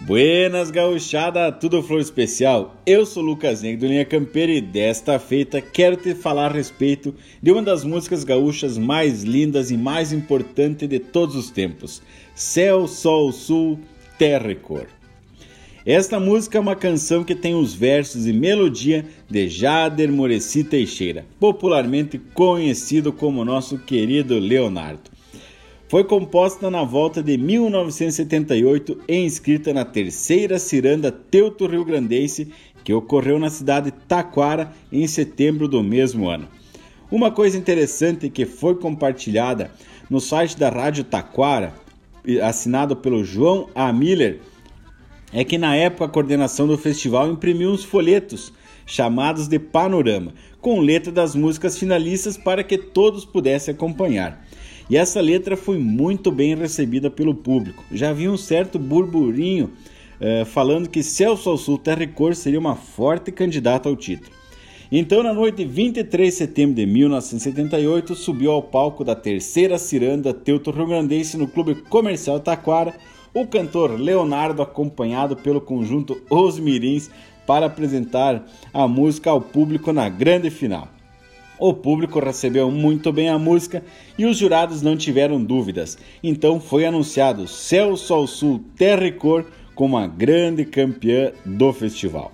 Buenas gauchada, tudo flor especial? Eu sou Lucas Negro do Linha Campeira e desta feita quero te falar a respeito de uma das músicas gaúchas mais lindas e mais importantes de todos os tempos, Céu, Sol, Sul, Terra e Cor. Esta música é uma canção que tem os versos e melodia de Jader Moreci Teixeira, popularmente conhecido como nosso querido Leonardo. Foi composta na volta de 1978 e inscrita na terceira ciranda Teuto Rio Grandense, que ocorreu na cidade de Taquara em setembro do mesmo ano. Uma coisa interessante que foi compartilhada no site da Rádio Taquara, assinado pelo João A. Miller, é que na época a coordenação do festival imprimiu uns folhetos chamados de Panorama, com letra das músicas finalistas para que todos pudessem acompanhar. E essa letra foi muito bem recebida pelo público. Já havia um certo burburinho eh, falando que Celso ao Sul Terra Cor seria uma forte candidata ao título. Então, na noite de 23 de setembro de 1978, subiu ao palco da terceira ciranda Teuto Rio Grandense no Clube Comercial Taquara o cantor Leonardo, acompanhado pelo conjunto Os Mirins, para apresentar a música ao público na grande final. O público recebeu muito bem a música e os jurados não tiveram dúvidas. Então foi anunciado Céu, Sol, Sul, Terra e Cor como a grande campeã do festival.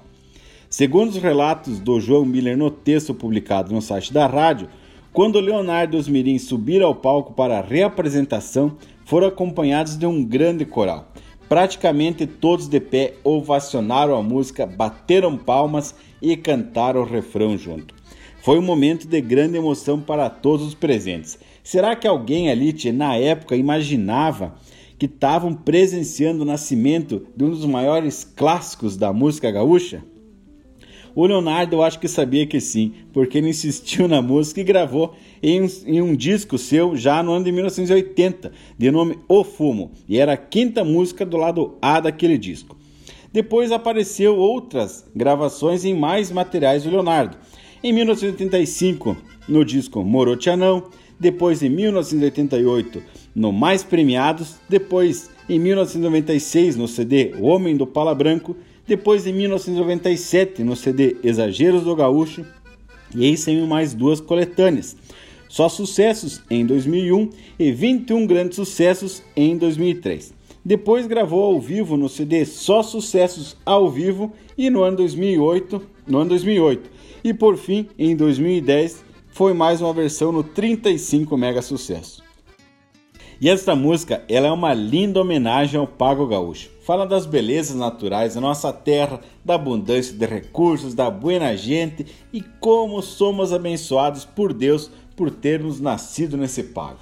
Segundo os relatos do João Miller no texto publicado no site da rádio, quando Leonardo e os Mirins subiram ao palco para a reapresentação, foram acompanhados de um grande coral. Praticamente todos de pé ovacionaram a música, bateram palmas e cantaram o refrão junto. Foi um momento de grande emoção para todos os presentes. Será que alguém ali, na época, imaginava que estavam presenciando o nascimento de um dos maiores clássicos da música gaúcha? O Leonardo eu acho que sabia que sim, porque ele insistiu na música e gravou em um, em um, disco seu já no ano de 1980, de nome O Fumo, e era a quinta música do lado A daquele disco. Depois apareceu outras gravações em mais materiais do Leonardo, em 1985, no disco Morotianão, depois em 1988, no Mais Premiados, depois em 1996 no CD O Homem do Pala Branco, depois em 1997 no CD Exageros do Gaúcho, e aí saiu mais duas coletâneas. Só sucessos em 2001 e 21 grandes sucessos em 2003. Depois gravou ao vivo no CD Só Sucessos ao Vivo e no ano 2008, no ano 2008 e por fim, em 2010, foi mais uma versão no 35 mega sucesso. E esta música, ela é uma linda homenagem ao Pago Gaúcho. Fala das belezas naturais da nossa terra, da abundância de recursos, da buena gente e como somos abençoados por Deus por termos nascido nesse pago.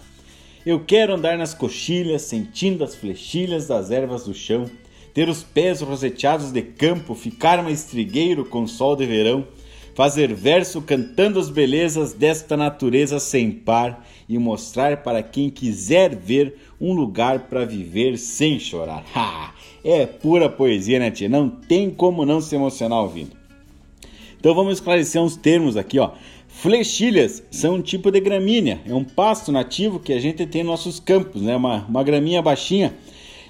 Eu quero andar nas coxilhas, sentindo as flechilhas das ervas do chão, ter os pés roseteados de campo, ficar mais trigueiro com sol de verão, fazer verso cantando as belezas desta natureza sem par e mostrar para quem quiser ver um lugar para viver sem chorar. Ha! É pura poesia, né, tia? Não tem como não se emocionar ouvindo. Então vamos esclarecer uns termos aqui, ó. Flechilhas são um tipo de gramínea, é um pasto nativo que a gente tem em nossos campos, né? Uma, uma graminha baixinha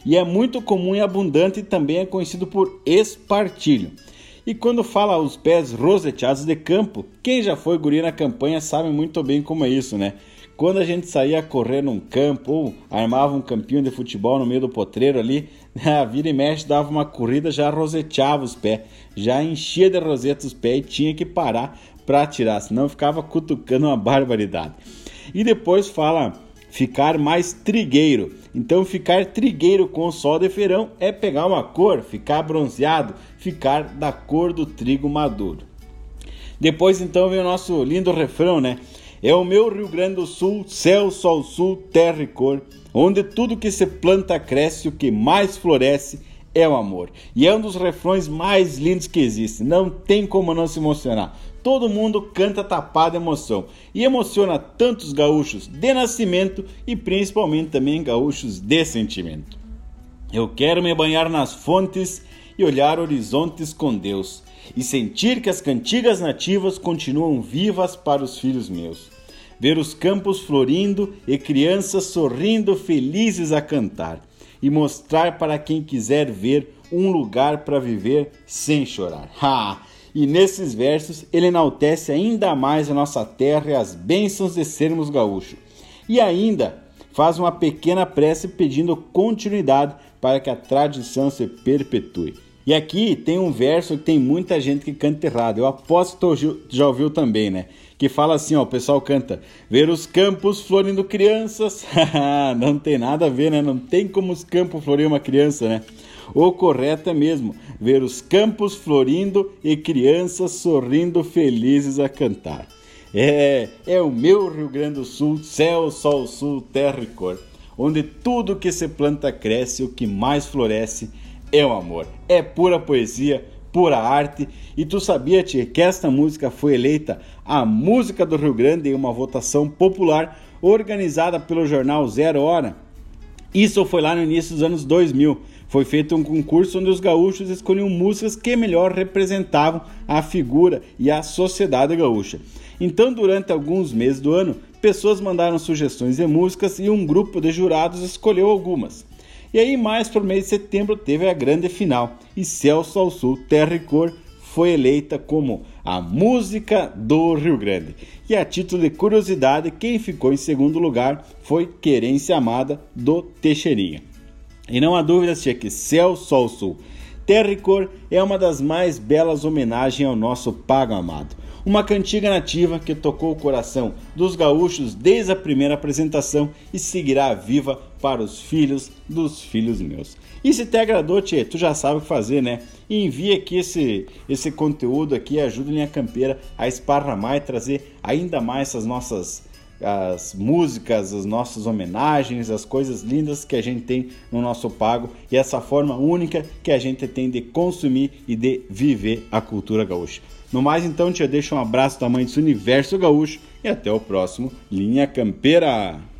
e é muito comum e abundante e também é conhecido por espartilho. E quando fala os pés roseteados de campo, quem já foi guri na campanha sabe muito bem como é isso, né? Quando a gente saía a correr num campo ou armava um campinho de futebol no meio do potreiro ali, a vira e mexe dava uma corrida, já roseteava os pés, já enchia de roseta os pés e tinha que parar para tirar, senão ficava cutucando uma barbaridade. E depois fala ficar mais trigueiro. Então, ficar trigueiro com o sol de feirão é pegar uma cor, ficar bronzeado, ficar da cor do trigo maduro. Depois, então, vem o nosso lindo refrão, né? É o meu Rio Grande do Sul, céu, sol, sul, terra e cor, onde tudo que se planta cresce, o que mais floresce é o amor. E é um dos refrões mais lindos que existe. Não tem como não se emocionar. Todo mundo canta tapado emoção e emociona tantos gaúchos de nascimento e principalmente também gaúchos de sentimento. Eu quero me banhar nas fontes e olhar horizontes com Deus e sentir que as cantigas nativas continuam vivas para os filhos meus. Ver os campos florindo e crianças sorrindo felizes a cantar e mostrar para quem quiser ver um lugar para viver sem chorar. Ha! E nesses versos ele enaltece ainda mais a nossa terra e as bênçãos de sermos gaúchos. E ainda faz uma pequena prece pedindo continuidade para que a tradição se perpetue. E aqui tem um verso que tem muita gente que canta errado. Eu aposto que já ouviu também, né? Que fala assim, ó, o pessoal canta: "Ver os campos florindo crianças". Não tem nada a ver, né? Não tem como os campos florir uma criança, né? O correto é mesmo ver os campos florindo e crianças sorrindo felizes a cantar. É, é o meu Rio Grande do Sul, céu, sol, sul, terra e cor, onde tudo que se planta cresce, o que mais floresce é o amor. É pura poesia, pura arte. E tu sabia, tia, que esta música foi eleita a música do Rio Grande em uma votação popular organizada pelo jornal Zero Hora? Isso foi lá no início dos anos 2000. Foi feito um concurso onde os gaúchos escolhiam músicas que melhor representavam a figura e a sociedade gaúcha. Então, durante alguns meses do ano, pessoas mandaram sugestões de músicas e um grupo de jurados escolheu algumas. E aí, mais por mês de setembro, teve a grande final e Celso ao Sul, Terra e Cor, foi eleita como a música do Rio Grande. E a título de curiosidade, quem ficou em segundo lugar foi Querência Amada do Teixeirinha. E não há dúvidas tia, que Céu, Sol, Sul, Terra e Cor é uma das mais belas homenagens ao nosso Pago Amado uma cantiga nativa que tocou o coração dos gaúchos desde a primeira apresentação e seguirá viva para os filhos dos filhos meus. E se te agradou, tchê, tu já sabe o que fazer, né? E envia aqui esse, esse conteúdo aqui, ajuda a Linha Campeira a esparramar e trazer ainda mais essas nossas as músicas, as nossas homenagens, as coisas lindas que a gente tem no nosso pago e essa forma única que a gente tem de consumir e de viver a cultura gaúcha. No mais, então, te deixo um abraço da mãe desse universo gaúcho e até o próximo Linha Campeira.